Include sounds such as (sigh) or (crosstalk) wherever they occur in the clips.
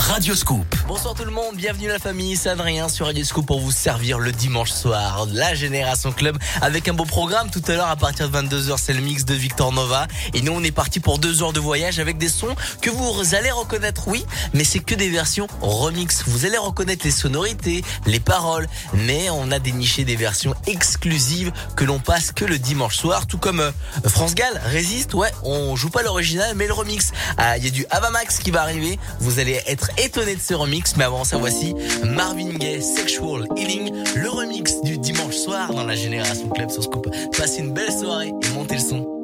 Radio Scoop. Bonsoir tout le monde, bienvenue la famille, c'est Adrien sur Radio Scoop pour vous servir le dimanche soir la Génération Club avec un beau programme. Tout à l'heure à partir de 22h c'est le mix de Victor Nova et nous on est parti pour deux heures de voyage avec des sons que vous allez reconnaître oui, mais c'est que des versions remix. Vous allez reconnaître les sonorités, les paroles, mais on a déniché des versions exclusives que l'on passe que le dimanche soir, tout comme euh, France Gall résiste. Ouais, on joue pas l'original mais le remix. Ah, il y a du Avamax qui va arriver. Vous allez étonné de ce remix, mais avant ça, voici Marvin Gaye, Sexual Healing, le remix du dimanche soir dans la Génération Club sur Scoop. Passez une belle soirée et montez le son.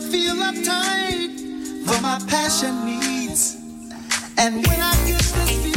feel uptight for my passion needs. And when I get this feeling,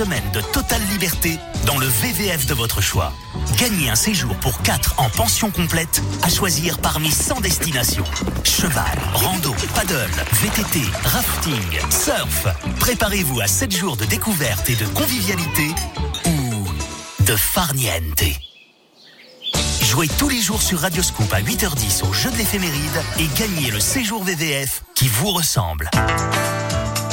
de totale liberté dans le VVF de votre choix. Gagnez un séjour pour 4 en pension complète à choisir parmi 100 destinations. Cheval, rando, paddle, VTT, rafting, surf. Préparez-vous à 7 jours de découverte et de convivialité ou de farniente. Jouez tous les jours sur Radioscoop à 8h10 au jeu de l'éphéméride et gagnez le séjour VVF qui vous ressemble.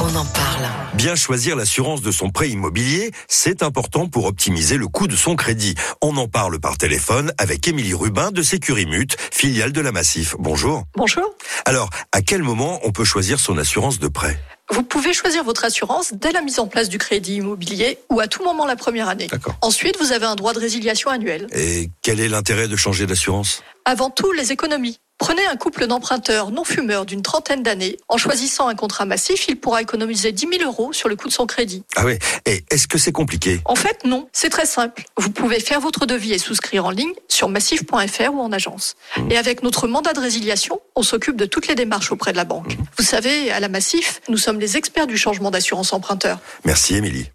On en parle. Bien choisir l'assurance de son prêt immobilier, c'est important pour optimiser le coût de son crédit. On en parle par téléphone avec Émilie Rubin de Sécurimute, filiale de la Massif. Bonjour. Bonjour. Alors, à quel moment on peut choisir son assurance de prêt? Vous pouvez choisir votre assurance dès la mise en place du crédit immobilier ou à tout moment la première année. D'accord. Ensuite, vous avez un droit de résiliation annuel. Et quel est l'intérêt de changer d'assurance? Avant tout, les économies. Prenez un couple d'emprunteurs non fumeurs d'une trentaine d'années. En choisissant un contrat massif, il pourra économiser 10 000 euros sur le coût de son crédit. Ah oui, et est-ce que c'est compliqué? En fait, non. C'est très simple. Vous pouvez faire votre devis et souscrire en ligne sur massif.fr ou en agence. Et avec notre mandat de résiliation, on s'occupe de toutes les démarches auprès de la banque. Vous savez, à la Massif, nous sommes les experts du changement d'assurance emprunteur. Merci Émilie.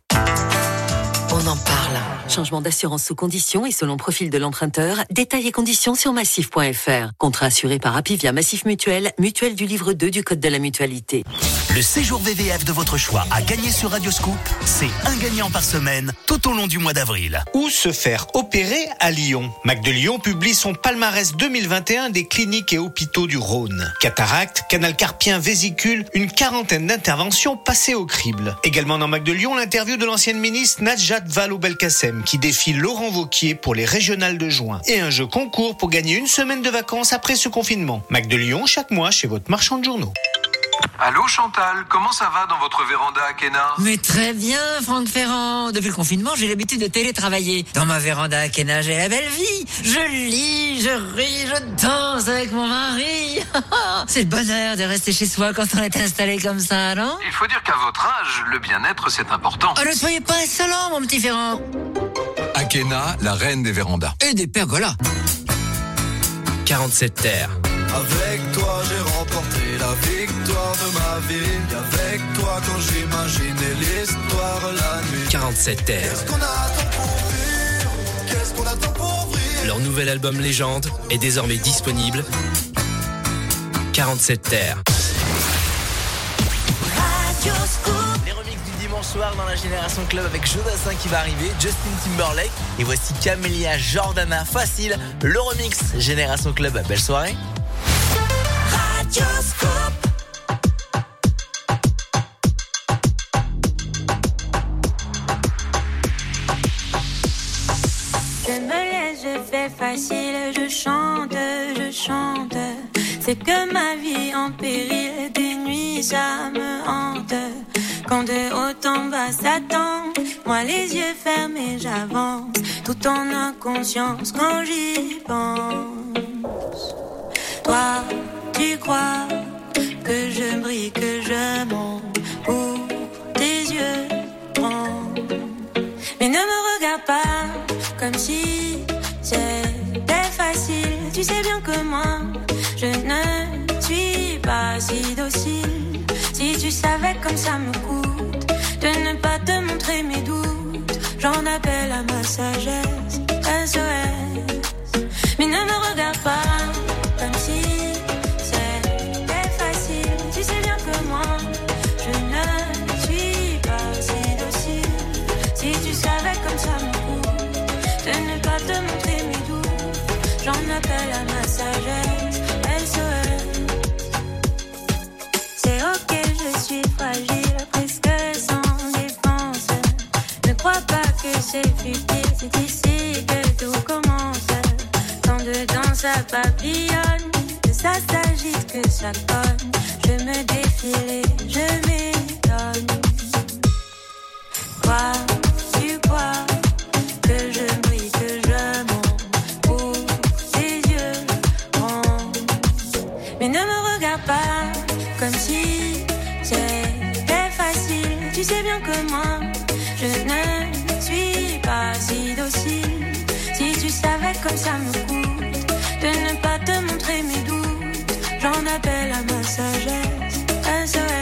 On en parle. Changement d'assurance sous conditions et selon profil de l'emprunteur. Détails et conditions sur massif.fr. Contrat assuré par Apivia Massif Mutuel, mutuelle du livre 2 du Code de la mutualité. Le séjour VVF de votre choix à gagner sur Radioscoop, c'est un gagnant par semaine tout au long du mois d'avril. Où se faire opérer à Lyon Mac de Lyon publie son palmarès 2021 des cliniques et hôpitaux du Rhône. Cataracte, canal carpien, vésicule, une quarantaine d'interventions passées au crible. Également dans Mac de Lyon, l'interview de l'ancienne ministre Najat Vallaud-Belkacem qui défie Laurent Vauquier pour les régionales de juin. Et un jeu concours pour gagner une semaine de vacances après ce confinement. Mac de Lyon, chaque mois chez votre marchand de journaux. Allô Chantal, comment ça va dans votre véranda à Kena Mais très bien, Franck Ferrand. Depuis le confinement, j'ai l'habitude de télétravailler. Dans ma véranda à Kena, j'ai la belle vie. Je lis, je ris, je danse avec mon mari. (laughs) C'est le bonheur de rester chez soi quand on est installé comme ça, non Il faut dire qu'à votre âge, le bien-être c'est important. Oh, ne soyez pas insolent, mon petit Ferrand. Akena, la reine des vérandas. Et des pergolas. 47 terres. Avec toi, j'ai remporté la victoire de ma vie. Avec toi, quand j'imaginais l'histoire la nuit. 47 terres. Qu'est-ce qu'on attend pour vivre? Qu'est-ce qu'on attend pour vivre? Leur nouvel album Légende est désormais disponible. 47 terres. Les remix du dimanche soir dans la Génération Club avec Jodassin qui va arriver, Justin Timberlake et voici Camélia Jordana Facile, le remix Génération Club. Belle soirée. Quand de haut en bas s'attend, moi les yeux fermés j'avance, tout en inconscience quand j'y pense. Toi, tu crois que je brille, que je monte pour tes yeux grands. Mais ne me regarde pas comme si c'était facile. Tu sais bien que moi, je ne suis pas si docile. Si tu savais comme ça me coûte de ne pas te montrer mes doutes, j'en appelle à ma sagesse. SOS. Mais ne me regarde pas comme si. Tu bien que moi, je ne suis pas si docile. Si tu savais comme ça me coûte de ne pas te montrer mes doutes, j'en appelle à ma sagesse. SOS. C'est ok, je suis fragile, presque sans défense. Ne crois pas que c'est futile, c'est ici que tout commence. Quand dedans ça papillonne, que ça s'agite, que ça cogne. Je me défile et je m'étonne. Quoi, tu crois que je brille, que je monte pour tes yeux ronds? Mais ne me regarde pas comme si c'était facile. Tu sais bien que moi, je ne suis pas si docile. Si tu savais comme ça me coûte de ne pas te montrer mes doutes, j'en sagesse, un seul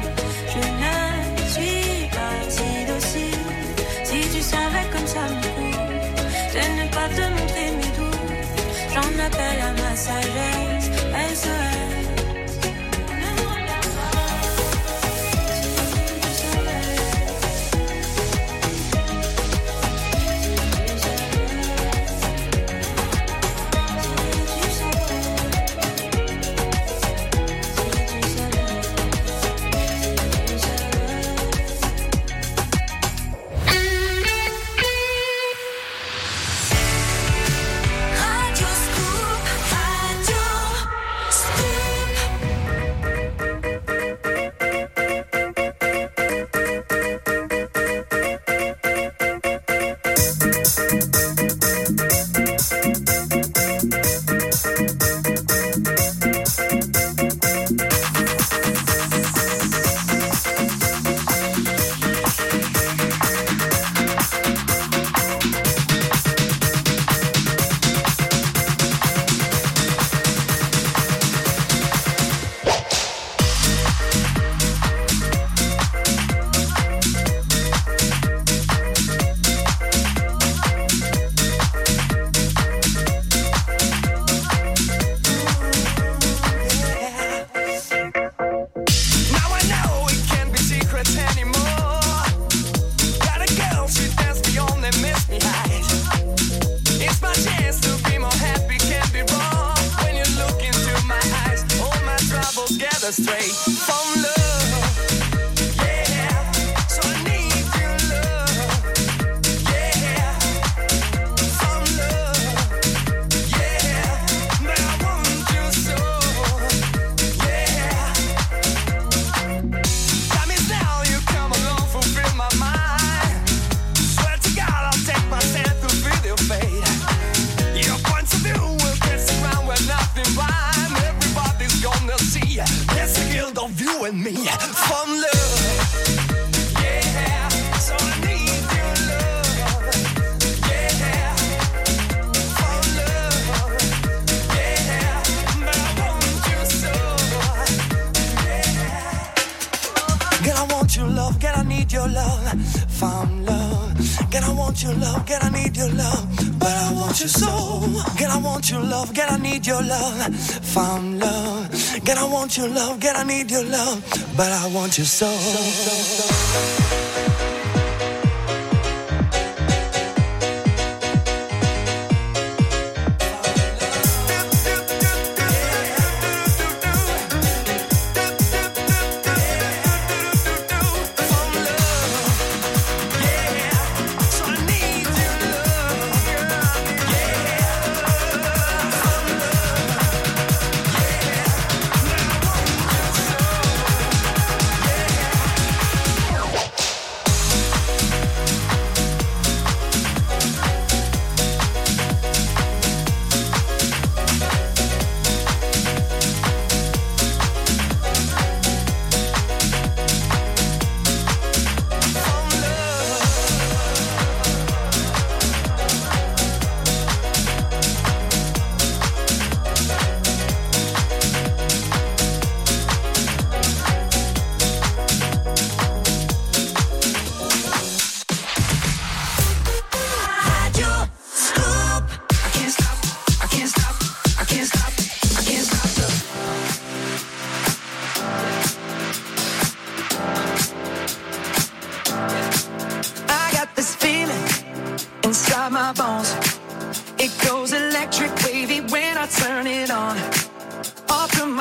found love. God, I want your love. God, I need your love. But I want you so.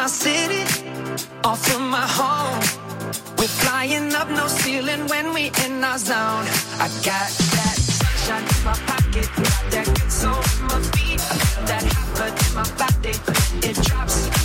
my city, off of my home. We're flying up no ceiling when we in our zone. I got that sunshine in my pocket, got that good soul in my feet. I feel that hot blood in my body, it drops.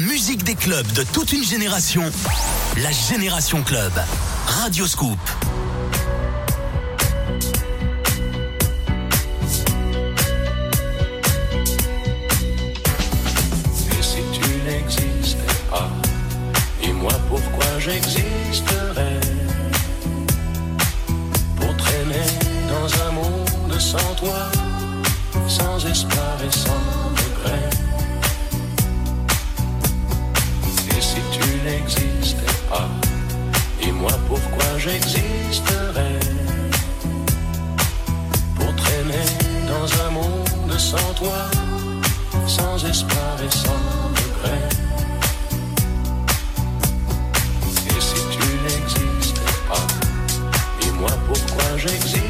musique des clubs de toute une génération, la Génération Club. Radio Scoop. Et si tu n'existais pas, dis-moi pourquoi j'existerais. Pour traîner dans un monde sans toi, sans espoir et sans pas. Et moi pourquoi j'existerais Pour traîner dans un monde sans toi, sans espoir et sans regret? Et si tu n'existais pas, et moi pourquoi j'existe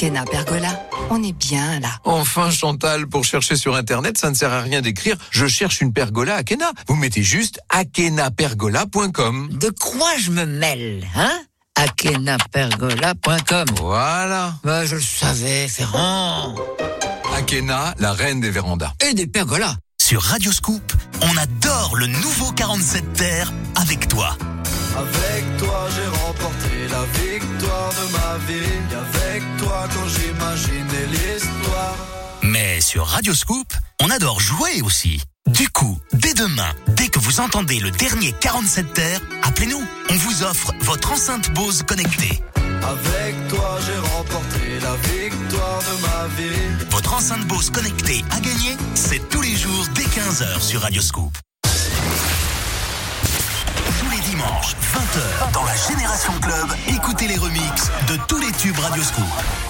Quinquennat Pergola, on est bien là. Enfin, Chantal, pour chercher sur Internet, ça ne sert à rien d'écrire « Je cherche une pergola Akena ». Vous mettez juste akenapergola.com. De quoi je me mêle, hein? Akenapergola.com. Voilà. Bah, je le savais, Ferrand. Akena, la reine des vérandas. Et des pergolas. Sur Radio Scoop, on adore le nouveau 47 Terre avec toi. Avec toi j'ai remporté la victoire de ma vie. Avec toi quand j'imaginais l'histoire. Mais sur Radio Scoop, on adore jouer aussi. Du coup, dès demain, dès que vous entendez le dernier 47 Terre, appelez-nous. On vous offre votre enceinte Bose connectée. Avec toi, j'ai remporté la victoire de ma vie. Votre enceinte Bose connectée à gagner, c'est tous les jours dès 15h sur Radio Scoop. Génération Club, écoutez les remixes de tous les tubes Radioscoop.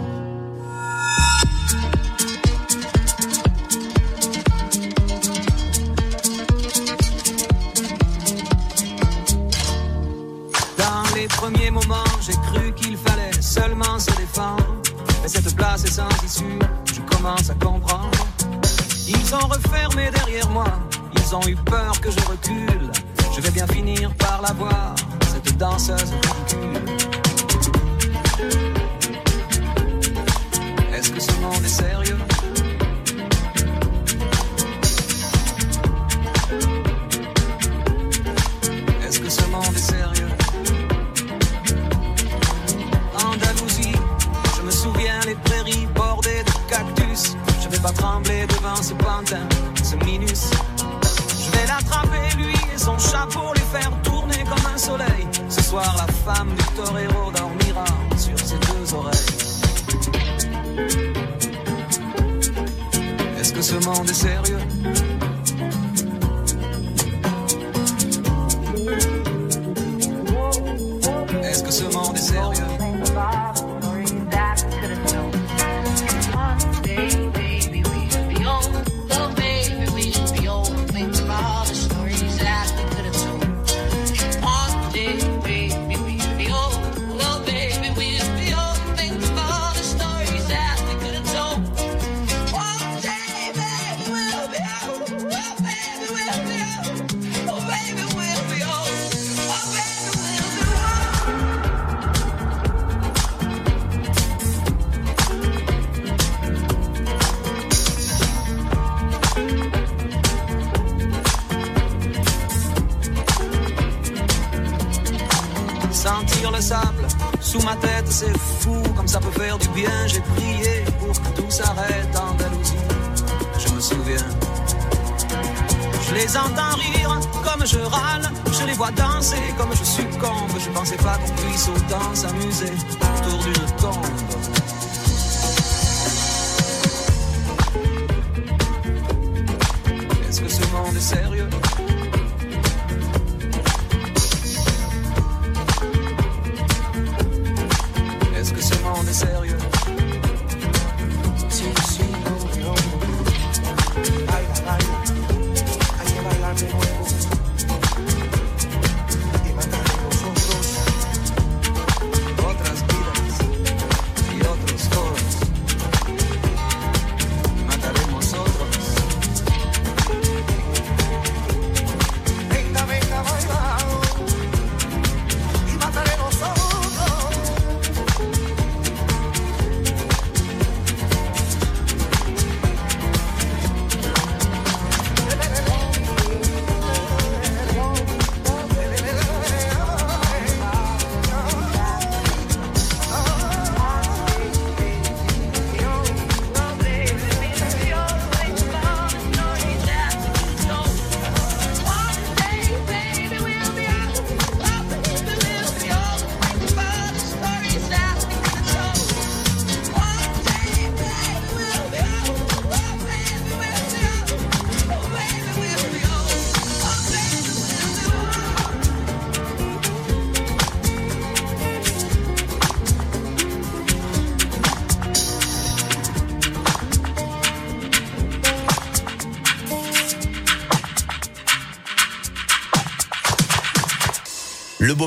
Est sans je commence à comprendre. Ils ont refermé derrière moi, ils ont eu peur que je recule. Je vais bien finir par la voir, cette danseuse ridicule. Sérieux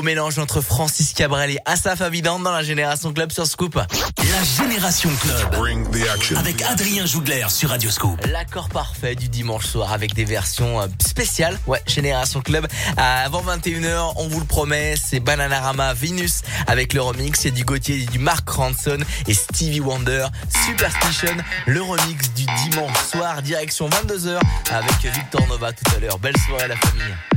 mélange entre Francis Cabrel et Asaf Avidan dans la Génération Club sur Scoop. La Génération Club. Avec Adrien Jougler sur Radio Scoop. L'accord parfait du dimanche soir avec des versions euh, spéciales. Ouais, Génération Club. Euh, Avant 21h, on vous le promet, c'est Bananarama Venus avec le remix. Il y a du Gauthier, du Mark Ranson et Stevie Wonder. Superstition, le remix du dimanche soir, direction 22h avec Victor Nova tout à l'heure. Belle soirée à la famille.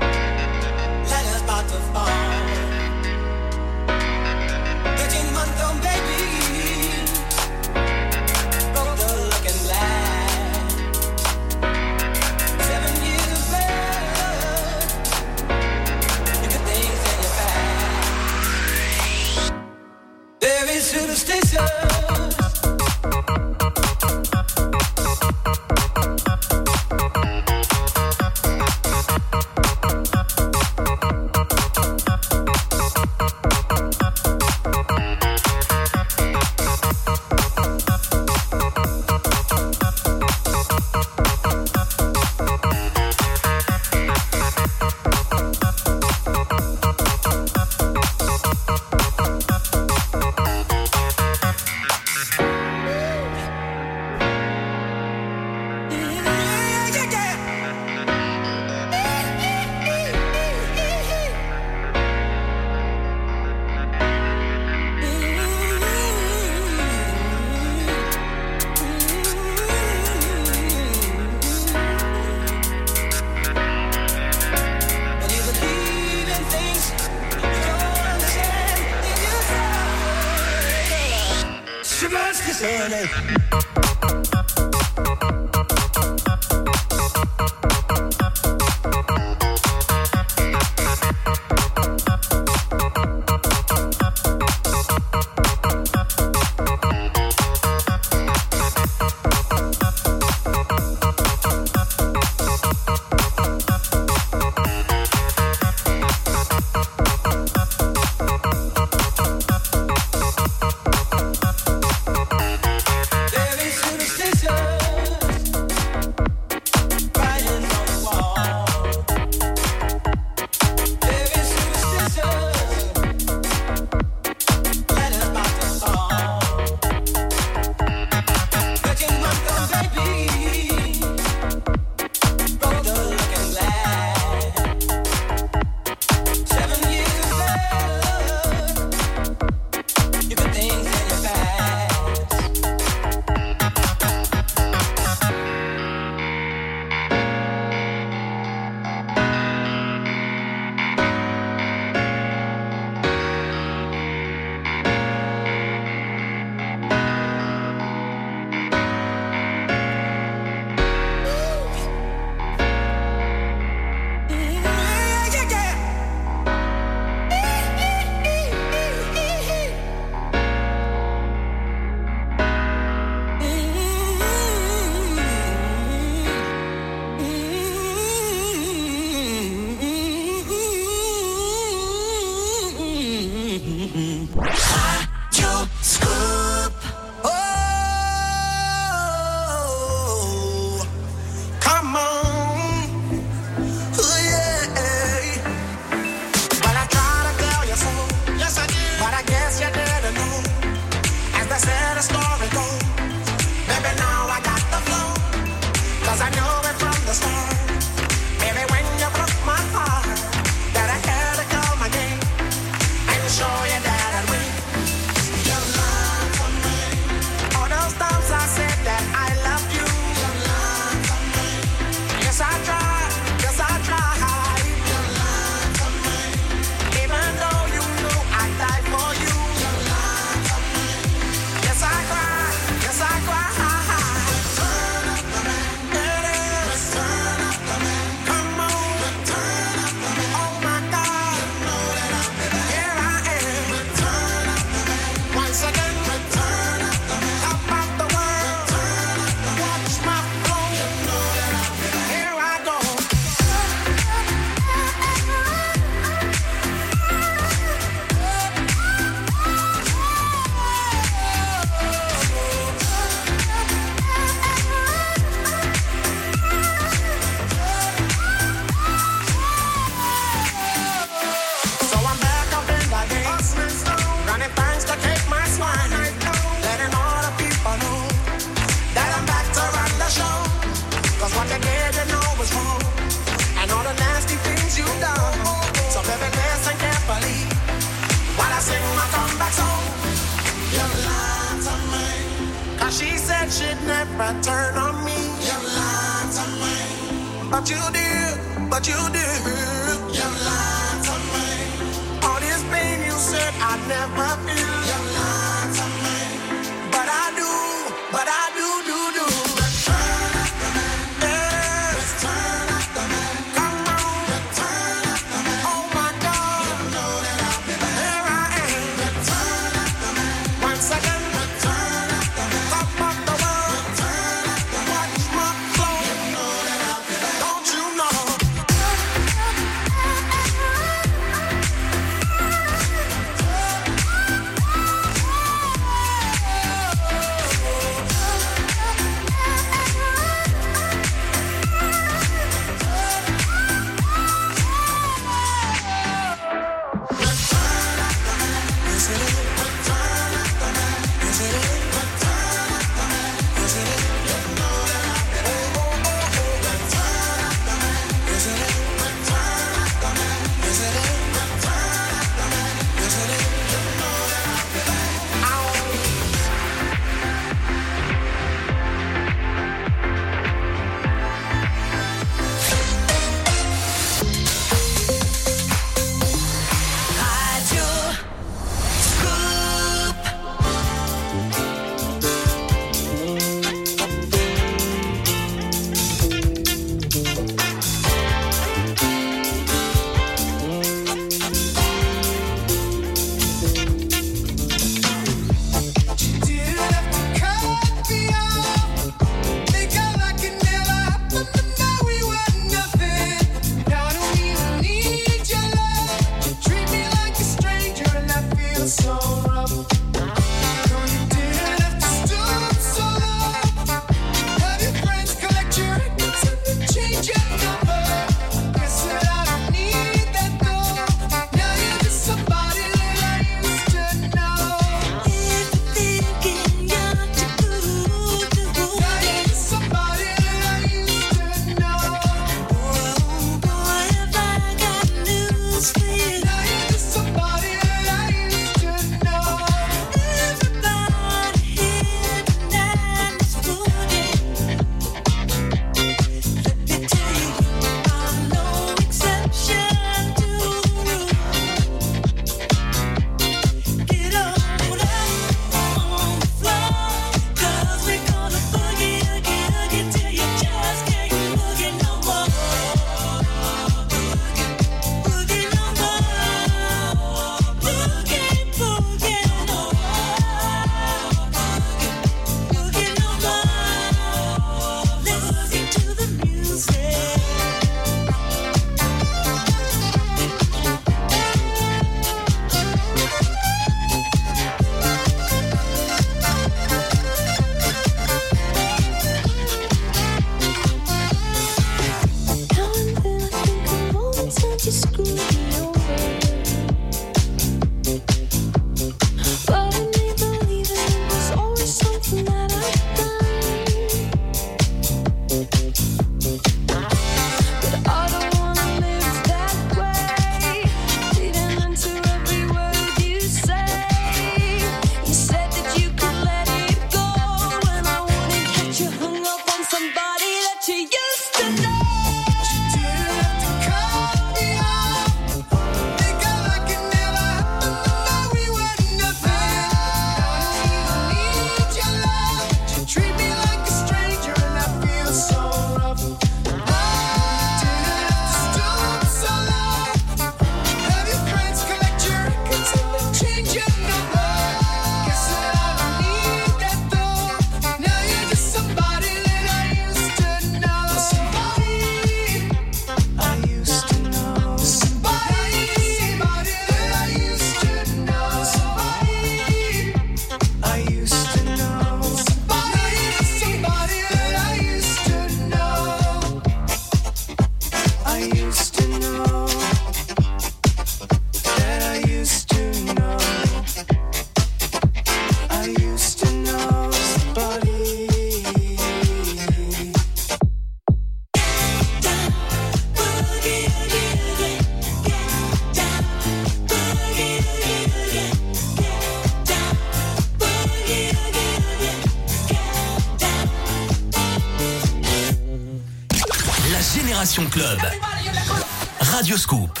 Radio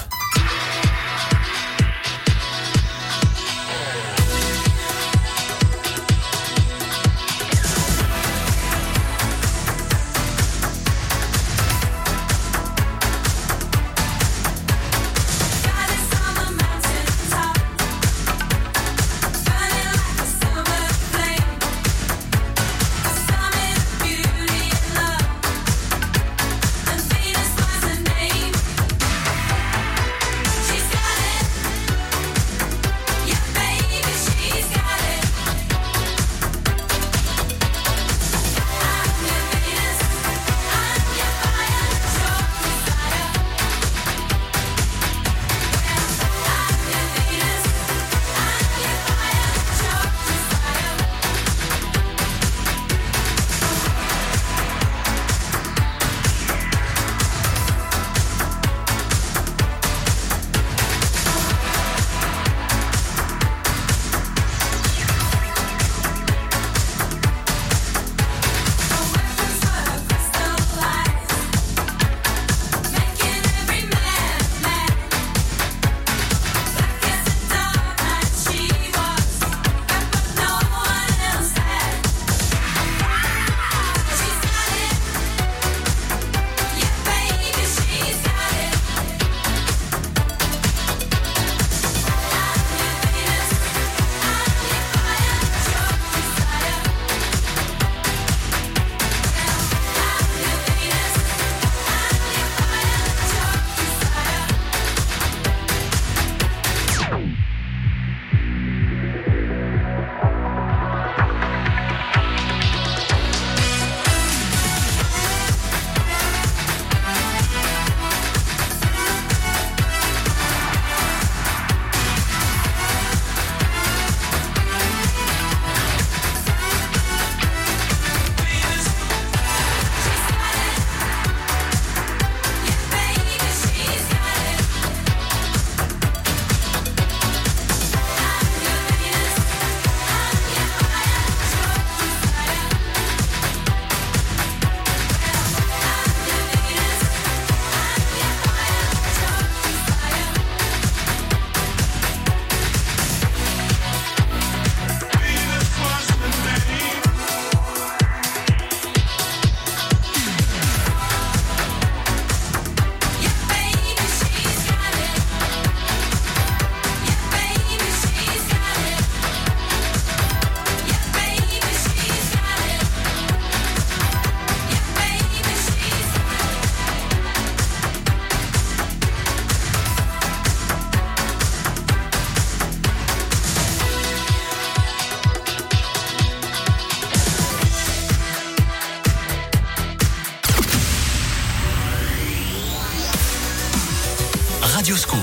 Radio Scoop,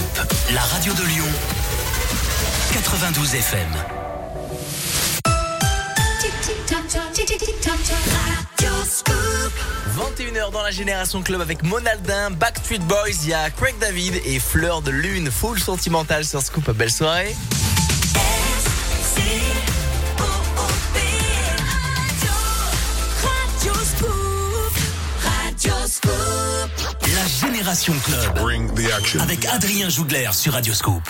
la radio de Lyon. 92 FM. 21h dans la Génération Club avec Monaldin, Backstreet Boys, il y a Craig David et Fleur de Lune, full sentimental sur Scoop. Belle soirée. Génération Club. Avec Adrien Jougler sur Radio Scoop.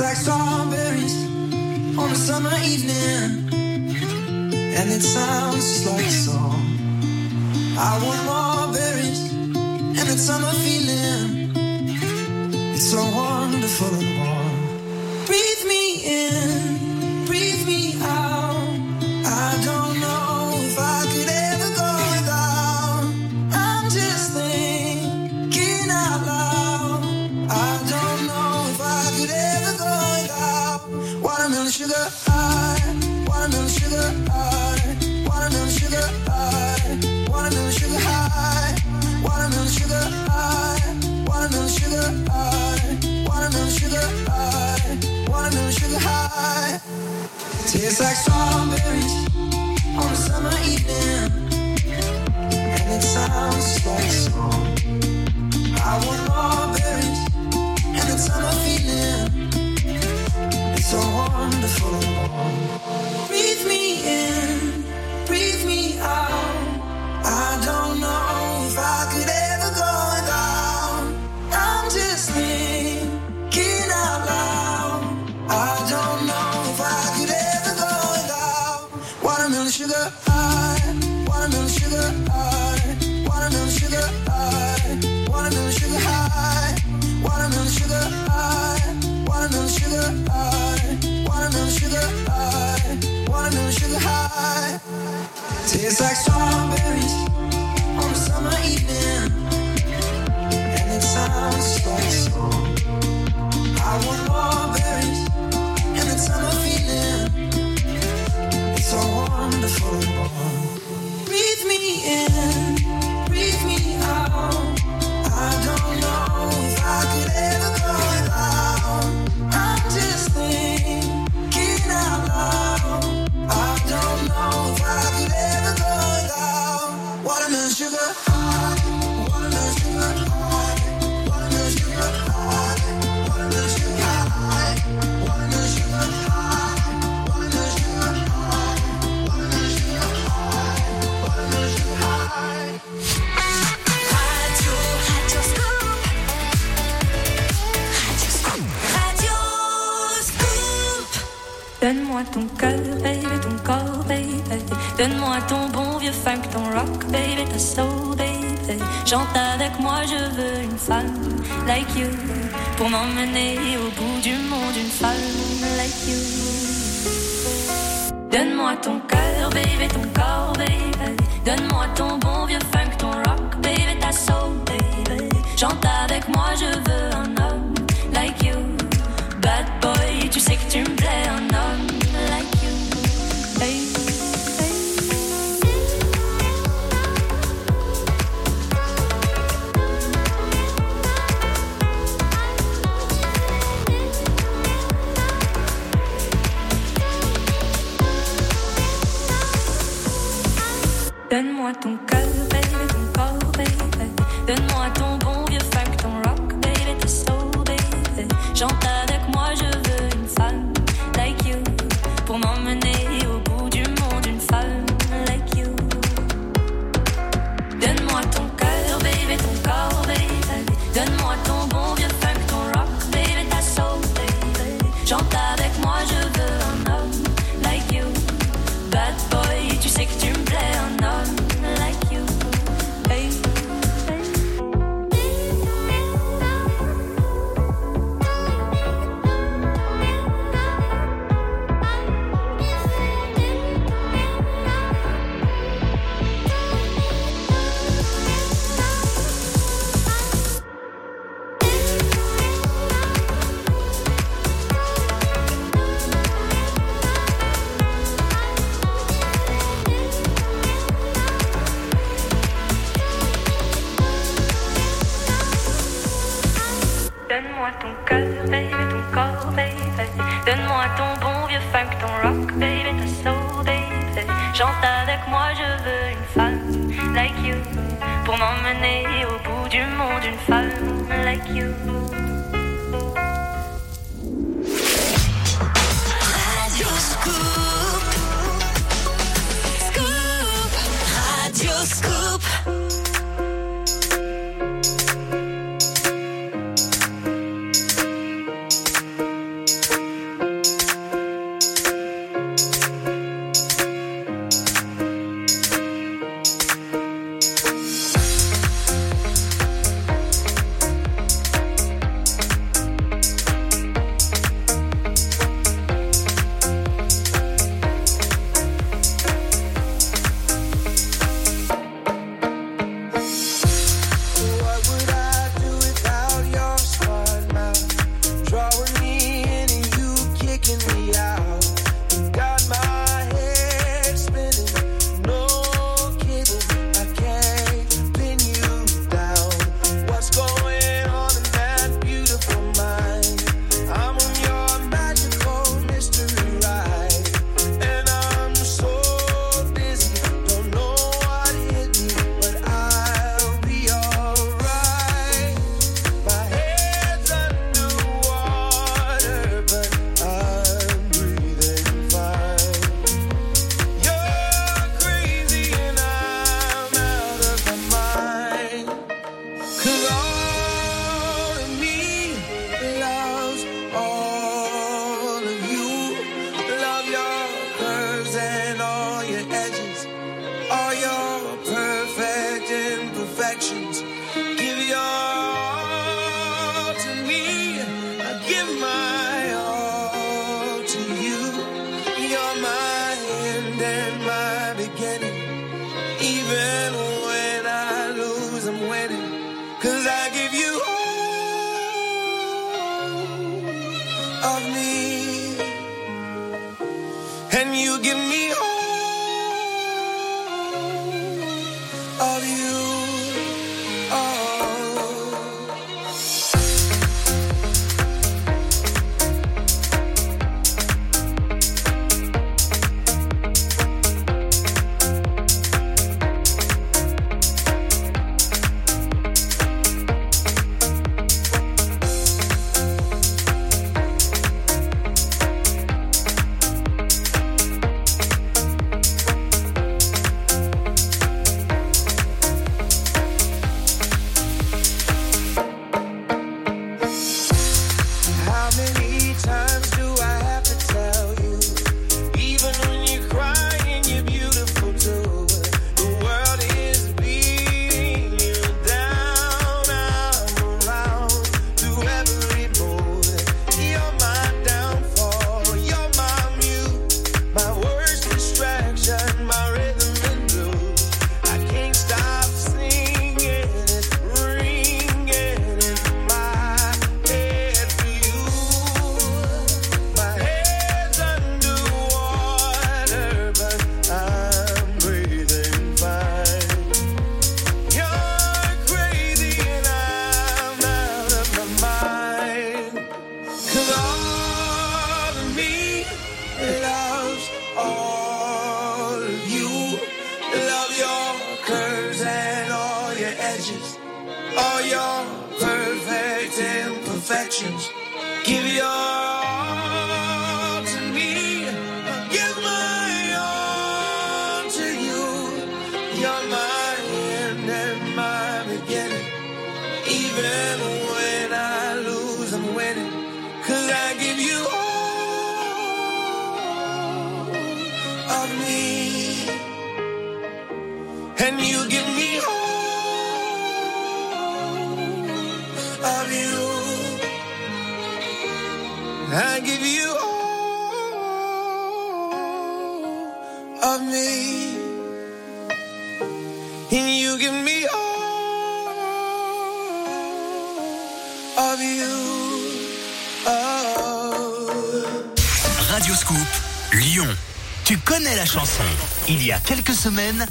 Like strawberries on a summer evening,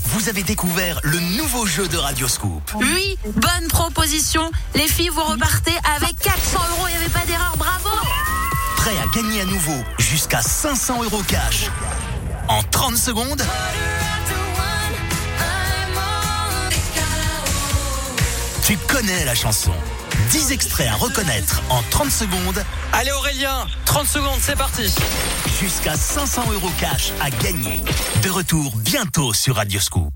vous avez découvert le nouveau jeu de Radio Scoop. Oui, bonne proposition. Les filles, vous repartez avec 400 euros. Il n'y avait pas d'erreur. Bravo Prêt à gagner à nouveau jusqu'à 500 euros cash. En 30 secondes, tu connais la chanson. 10 extraits à reconnaître en 30 secondes. Allez Aurélien, 30 secondes, c'est parti. Jusqu'à 500 euros cash à gagner. De retour bientôt sur Radioscoop.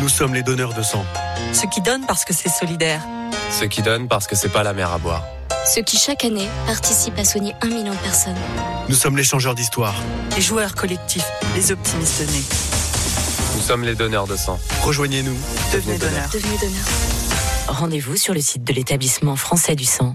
Nous sommes les donneurs de sang. Ceux qui donnent parce que c'est solidaire. Ceux qui donnent parce que c'est pas la mer à boire. Ceux qui chaque année participent à soigner un million de personnes. Nous sommes les changeurs d'histoire. Les joueurs collectifs, les optimistes nés. Nous sommes les donneurs de sang. Rejoignez-nous. Devenez donneur. Devenez donneur. Rendez-vous sur le site de l'établissement français du sang.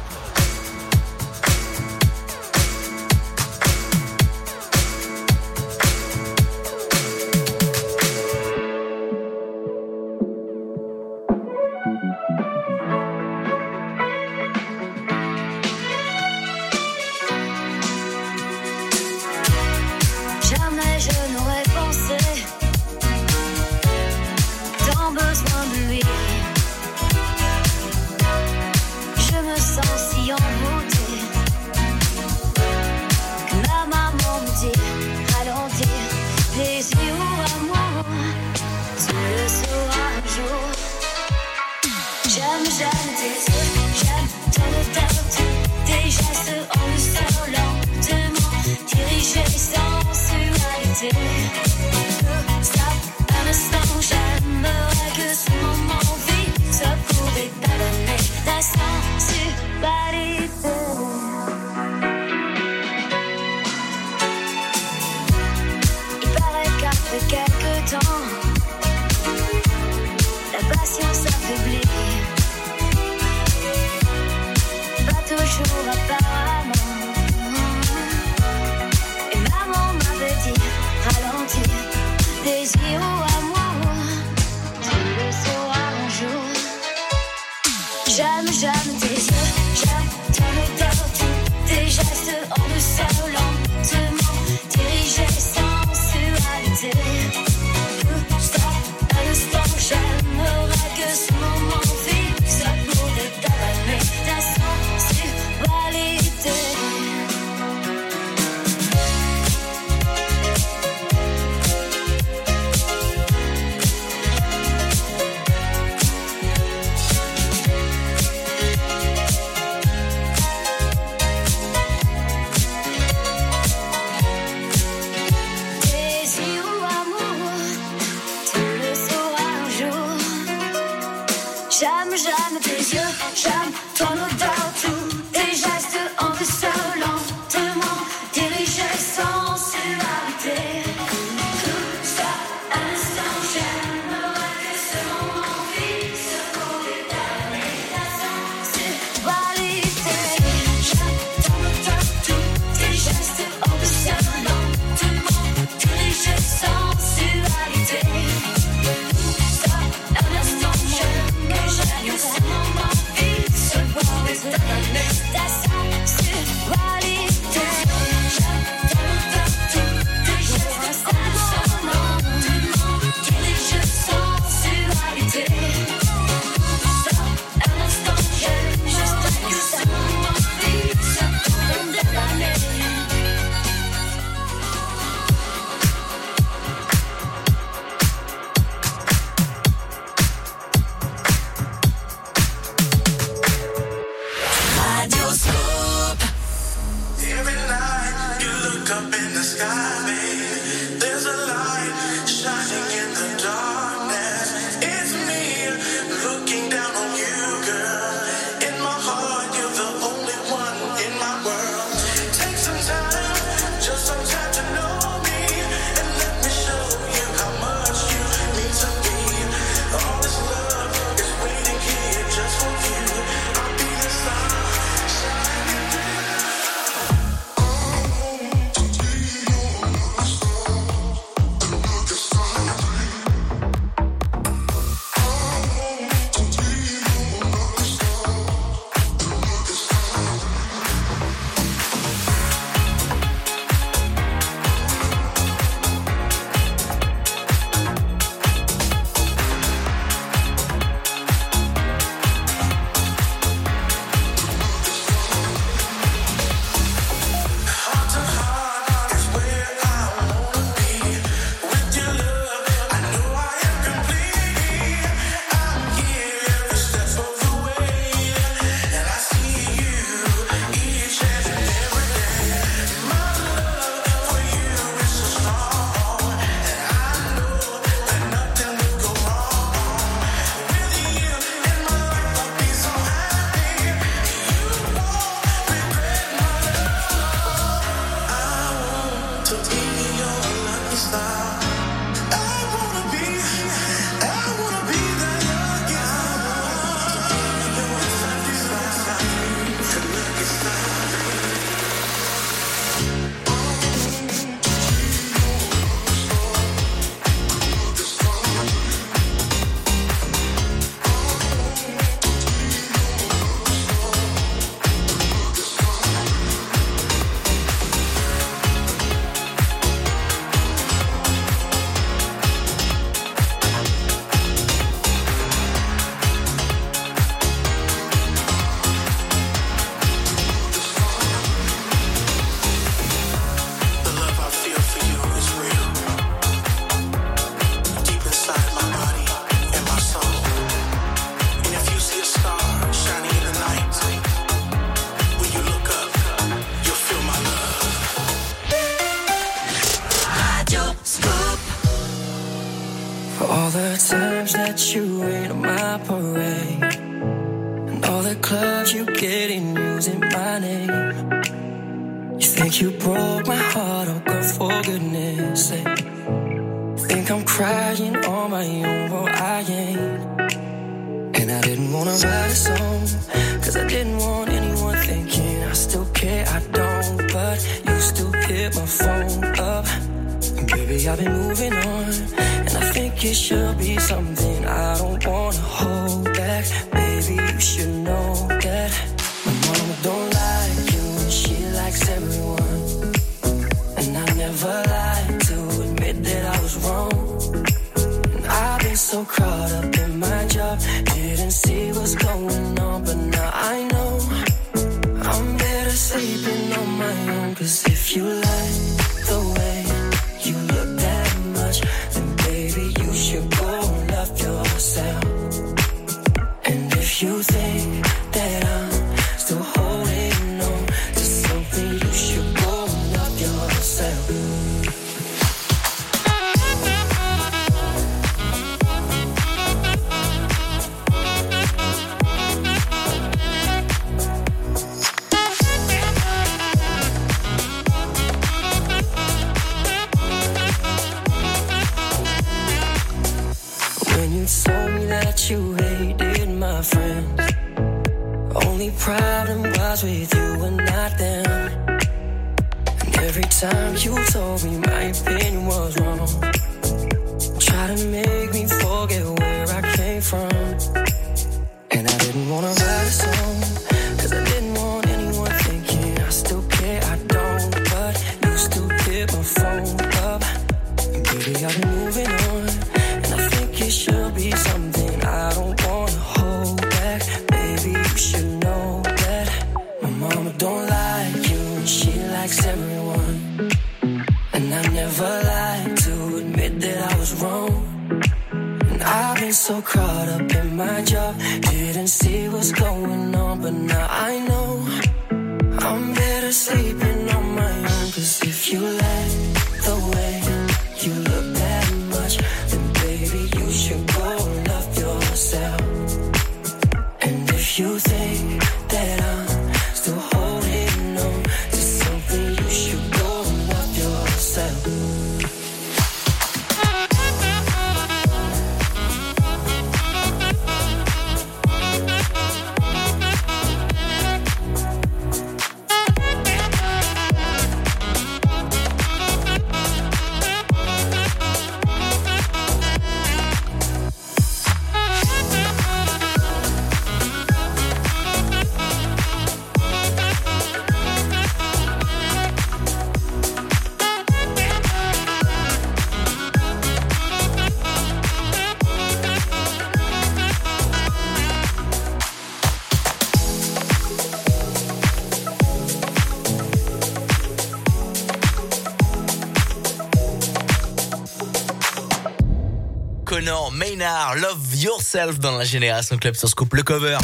Love Yourself dans la Génération Club sur Scoop le cover.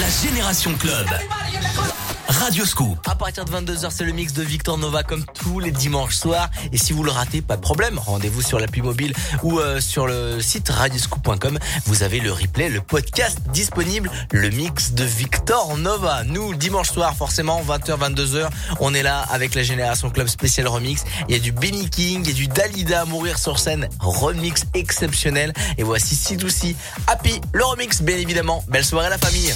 La Génération Club. Radio Radioscoop. À partir de 22h, c'est le mix de Victor Nova comme tous les dimanches soirs. Et si vous le ratez, pas de problème. Rendez-vous sur l'appli mobile ou euh, sur le site radioscoop.com. Vous avez le replay, le podcast disponible, le mix de Victor Nova. Nous, dimanche soir, forcément, 20h, 22h, on est là avec la Génération Club spécial remix. Il y a du Benny King, il y a du Dalida à Mourir sur scène, remix exceptionnel. Et voici si Happy, le remix, bien évidemment. Belle soirée à la famille.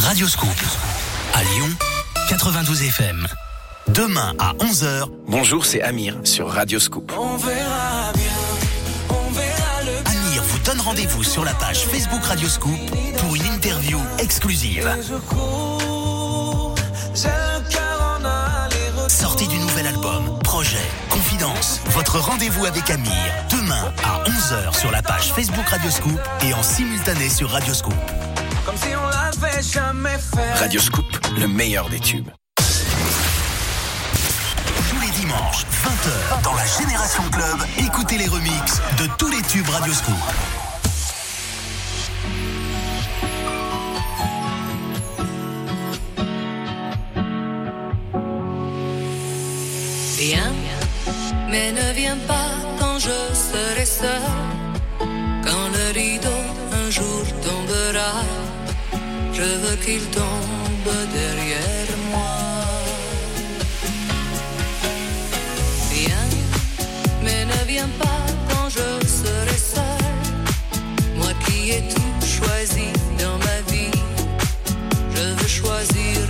Radioscoop. À Lyon, 92 FM. Demain à 11h. Bonjour, c'est Amir sur Radioscoop. On verra bien, on verra le Amir vous donne rendez-vous sur la page Facebook Radioscoop pour une interview exclusive. je cours, j'ai le cœur en aller Sortie du nouvel album, projet, confidence. Votre rendez-vous avec Amir. Demain à 11h sur la page Facebook Radioscoop et en simultané sur Radioscoop. comme si on jamais fait. Radioscoop, le meilleur des tubes. Tous les dimanches, 20h, dans la Génération Club, écoutez les remixes de tous les tubes Radioscoop. Viens, mais ne viens pas quand je serai seul. Quand le rideau un jour tombera, je veux qu'il tombe derrière moi. Viens, mais ne viens pas quand je serai seul. Moi qui ai tout choisi dans ma vie, je veux choisir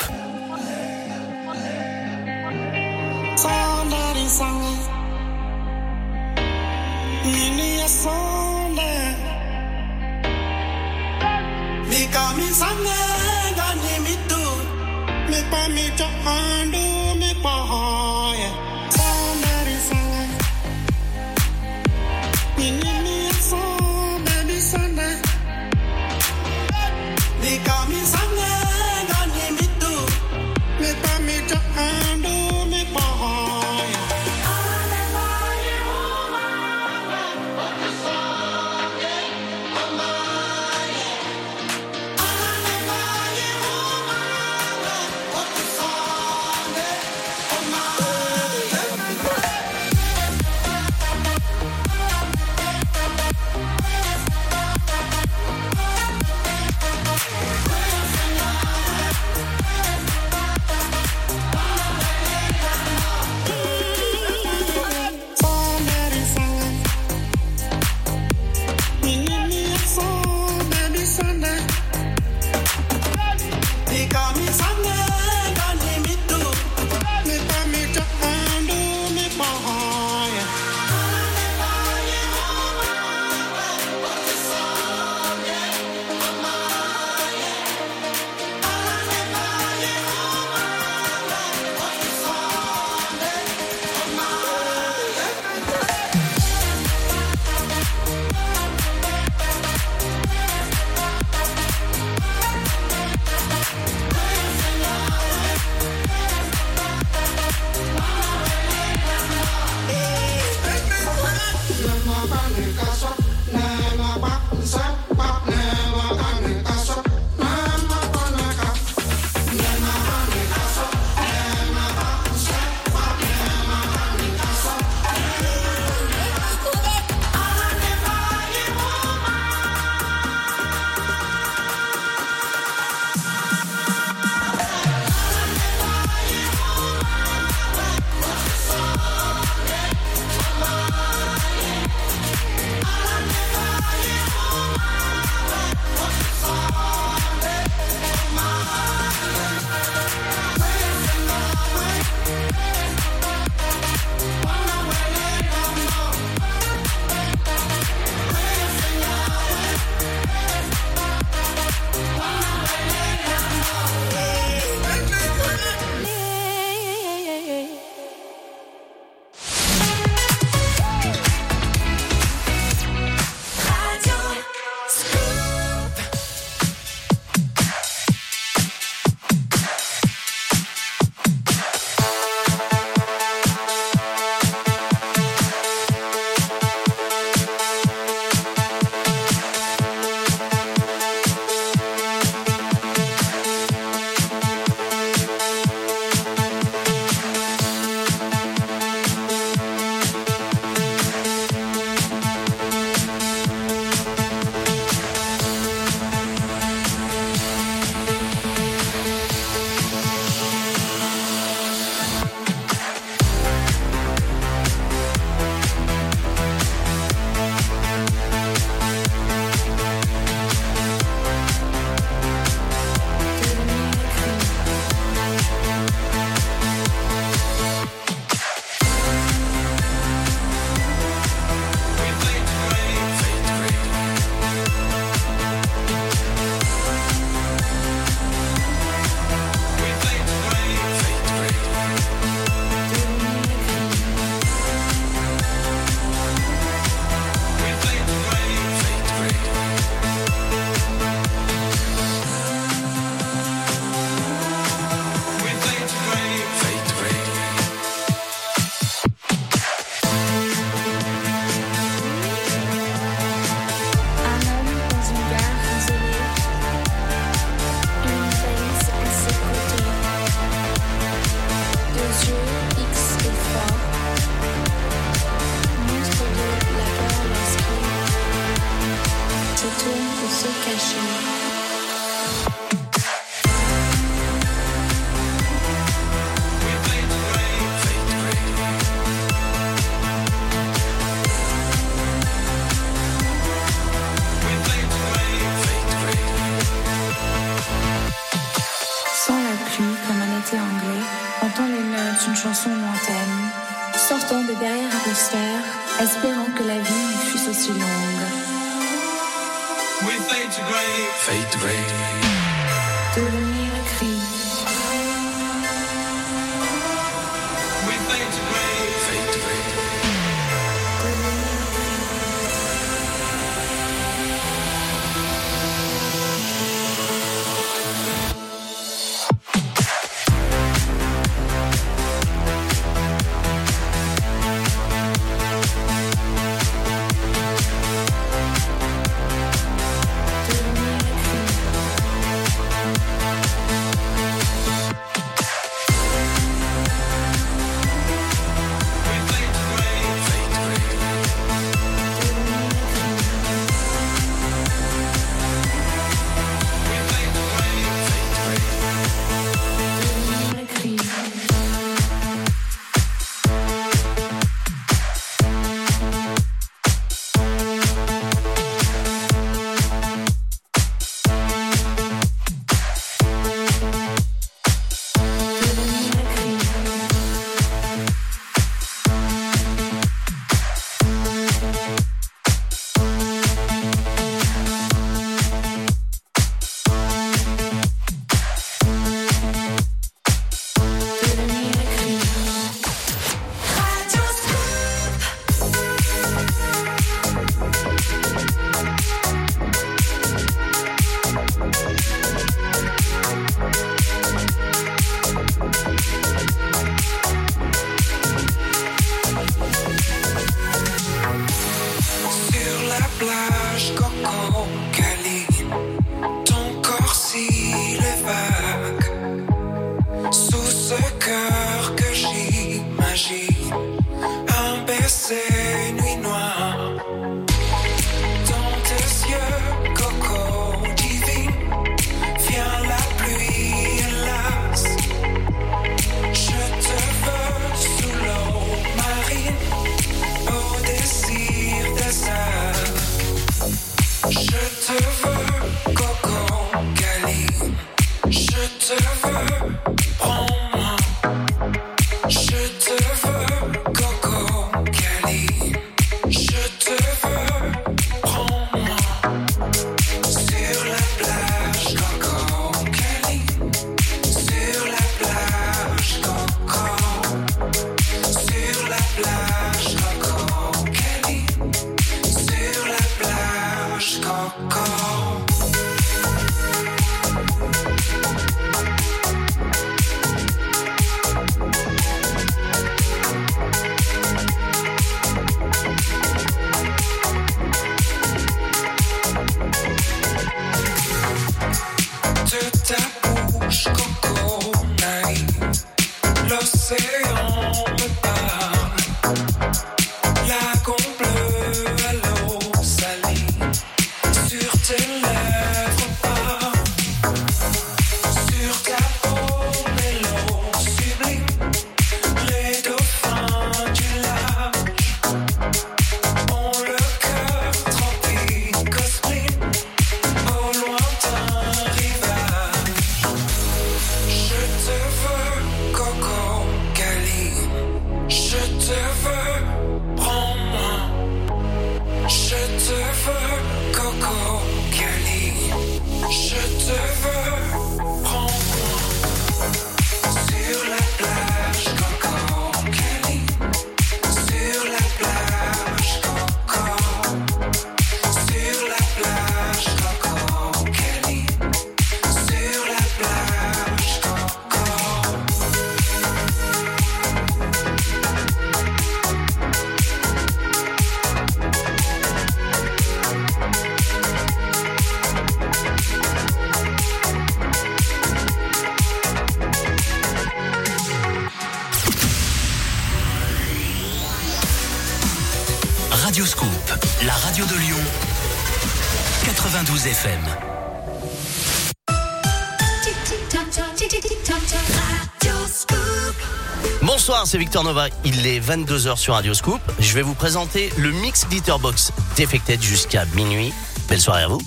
c'est Victor Nova. Il est 22h sur Radio Scoop. Je vais vous présenter le mix Glitterbox Defected jusqu'à minuit. Belle soirée à vous.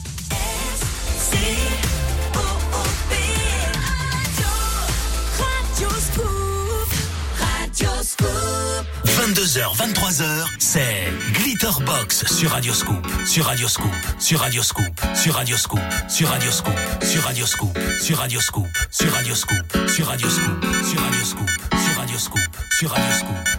22h, 23h, c'est Glitterbox sur Radio Scoop, sur Radio Scoop, sur Radio Scoop, sur Radio Scoop, sur Radio Scoop, sur Radio Scoop, sur Radio Scoop, sur Radio Scoop, sur Radio Scoop, sur Radio Scoop. sur Radio Scoop.